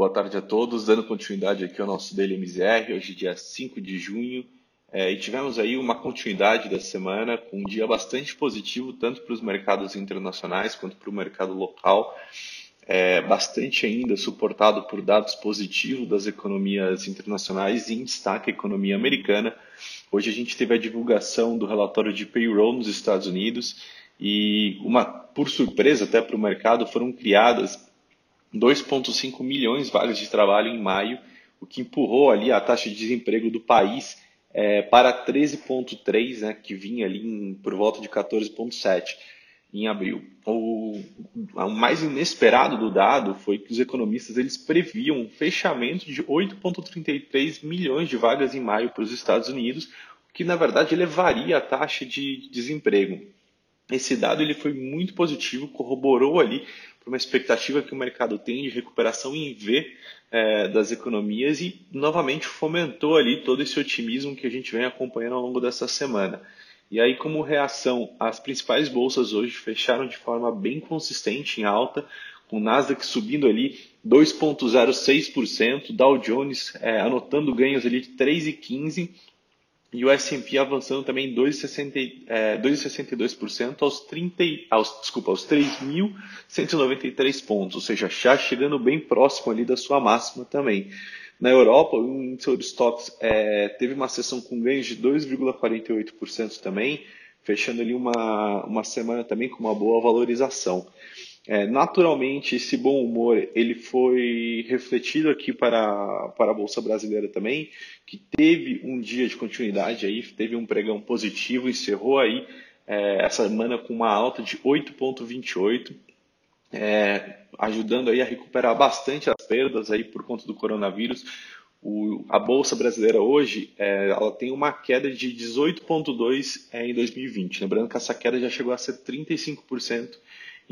Boa tarde a todos, dando continuidade aqui ao nosso Daily MZR, hoje dia 5 de junho, é, e tivemos aí uma continuidade da semana com um dia bastante positivo, tanto para os mercados internacionais quanto para o mercado local, é, bastante ainda suportado por dados positivos das economias internacionais e em destaque a economia americana. Hoje a gente teve a divulgação do relatório de payroll nos Estados Unidos e, uma, por surpresa até para o mercado, foram criadas 2,5 milhões de vagas de trabalho em maio, o que empurrou ali a taxa de desemprego do país é, para 13,3, né, que vinha ali em, por volta de 14,7 em abril. O, o, mais inesperado do dado foi que os economistas eles previam um fechamento de 8,33 milhões de vagas em maio para os Estados Unidos, o que na verdade elevaria a taxa de desemprego. Esse dado ele foi muito positivo, corroborou ali para uma expectativa que o mercado tem de recuperação em V é, das economias e novamente fomentou ali todo esse otimismo que a gente vem acompanhando ao longo dessa semana. E aí, como reação, as principais bolsas hoje fecharam de forma bem consistente em alta, com o Nasdaq subindo ali 2,06%, Dow Jones é, anotando ganhos ali de 3,15%, e o S&P avançando também 2,62% é, aos 30, aos, desculpa, aos 3.193 pontos, ou seja, já chegando bem próximo ali da sua máxima também. Na Europa, o índice de é, teve uma sessão com ganhos de 2,48% também, fechando ali uma, uma semana também com uma boa valorização. É, naturalmente, esse bom humor ele foi refletido aqui para, para a Bolsa Brasileira também, que teve um dia de continuidade aí, teve um pregão positivo, encerrou aí é, essa semana com uma alta de 8,28, é, ajudando aí a recuperar bastante as perdas aí por conta do coronavírus. O, a Bolsa Brasileira hoje é, ela tem uma queda de 18,2% é, em 2020. Lembrando que essa queda já chegou a ser 35%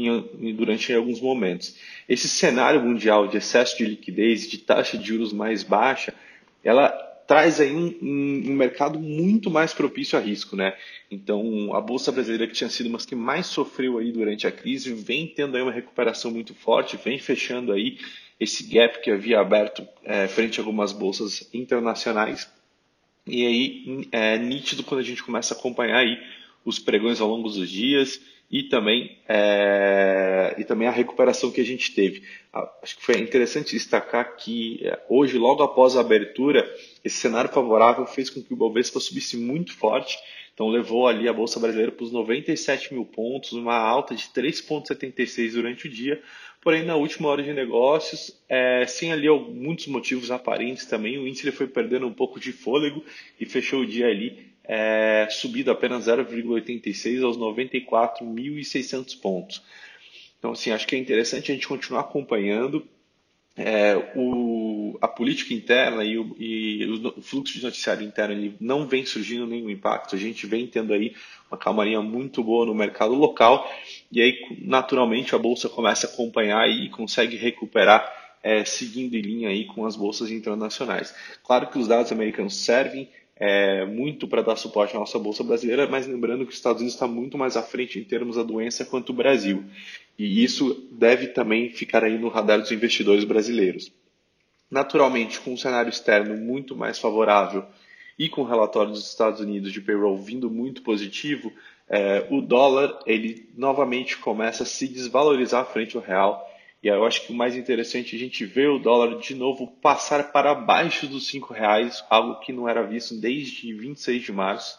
em, durante alguns momentos. Esse cenário mundial de excesso de liquidez, de taxa de juros mais baixa, ela traz aí um, um, um, mercado muito mais propício a risco, né? Então, a bolsa brasileira que tinha sido uma que mais sofreu aí durante a crise, vem tendo aí uma recuperação muito forte, vem fechando aí esse gap que havia aberto é, frente a algumas bolsas internacionais. E aí é nítido quando a gente começa a acompanhar aí os pregões ao longo dos dias e também, é, e também a recuperação que a gente teve. Ah, acho que foi interessante destacar que é, hoje, logo após a abertura, esse cenário favorável fez com que o Bovespa subisse muito forte, então levou ali a Bolsa Brasileira para os 97 mil pontos, uma alta de 3,76 durante o dia, porém na última hora de negócios, é, sem ali muitos motivos aparentes também, o índice foi perdendo um pouco de fôlego e fechou o dia ali é, subido apenas 0,86 aos 94.600 pontos. Então, assim, acho que é interessante a gente continuar acompanhando é, o, a política interna e o, e o, fluxo de noticiário interno ele não vem surgindo nenhum impacto. A gente vem tendo aí uma calmaria muito boa no mercado local e aí, naturalmente, a bolsa começa a acompanhar e consegue recuperar é, seguindo em linha aí com as bolsas internacionais. Claro que os dados americanos servem é, muito para dar suporte à nossa bolsa brasileira, mas lembrando que os Estados Unidos está muito mais à frente em termos da doença quanto o Brasil. E isso deve também ficar aí no radar dos investidores brasileiros. Naturalmente, com um cenário externo muito mais favorável e com o relatório dos Estados Unidos de payroll vindo muito positivo, é, o dólar ele novamente começa a se desvalorizar frente ao real eu acho que o mais interessante é a gente ver o dólar de novo passar para baixo dos cinco reais, algo que não era visto desde 26 de março.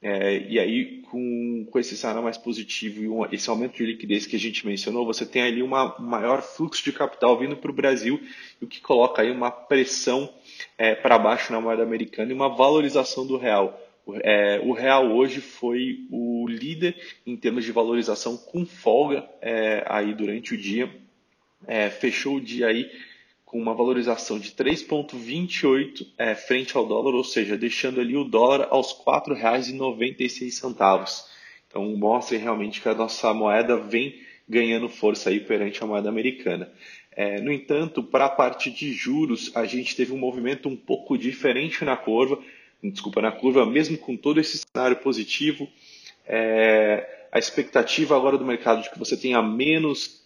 É, e aí, com, com esse cenário mais positivo e um, esse aumento de liquidez que a gente mencionou, você tem ali um maior fluxo de capital vindo para o Brasil, o que coloca aí uma pressão é, para baixo na moeda americana e uma valorização do real. É, o real hoje foi o líder em termos de valorização com folga é, aí durante o dia é, fechou o dia aí com uma valorização de 3,28 é, frente ao dólar, ou seja, deixando ali o dólar aos R$ 4,96. Então mostra realmente que a nossa moeda vem ganhando força aí perante a moeda americana. É, no entanto, para a parte de juros, a gente teve um movimento um pouco diferente na curva, desculpa, na curva, mesmo com todo esse cenário positivo, é, a expectativa agora do mercado de que você tenha menos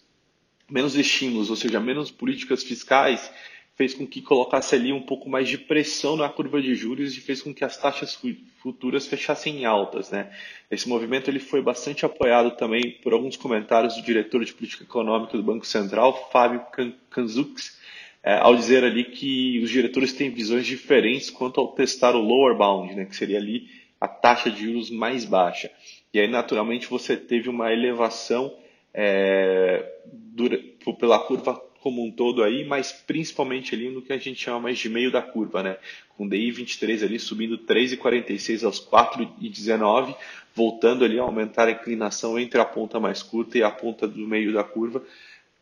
menos estímulos, ou seja, menos políticas fiscais, fez com que colocasse ali um pouco mais de pressão na curva de juros e fez com que as taxas futuras fechassem altas. Né? Esse movimento ele foi bastante apoiado também por alguns comentários do diretor de política econômica do Banco Central, Fábio Kanzux, é, ao dizer ali que os diretores têm visões diferentes quanto ao testar o lower bound, né, que seria ali a taxa de juros mais baixa. E aí, naturalmente, você teve uma elevação é, dura, pela curva como um todo aí, mas principalmente ali no que a gente chama mais de meio da curva, né? Com DI 23 ali subindo 3,46 aos 4,19, voltando ali a aumentar a inclinação entre a ponta mais curta e a ponta do meio da curva,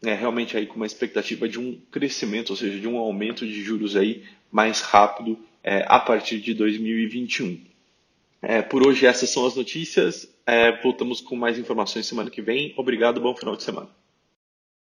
é, realmente aí com uma expectativa de um crescimento, ou seja, de um aumento de juros aí mais rápido é, a partir de 2021. É, por hoje essas são as notícias. É, voltamos com mais informações semana que vem. Obrigado, bom final de semana.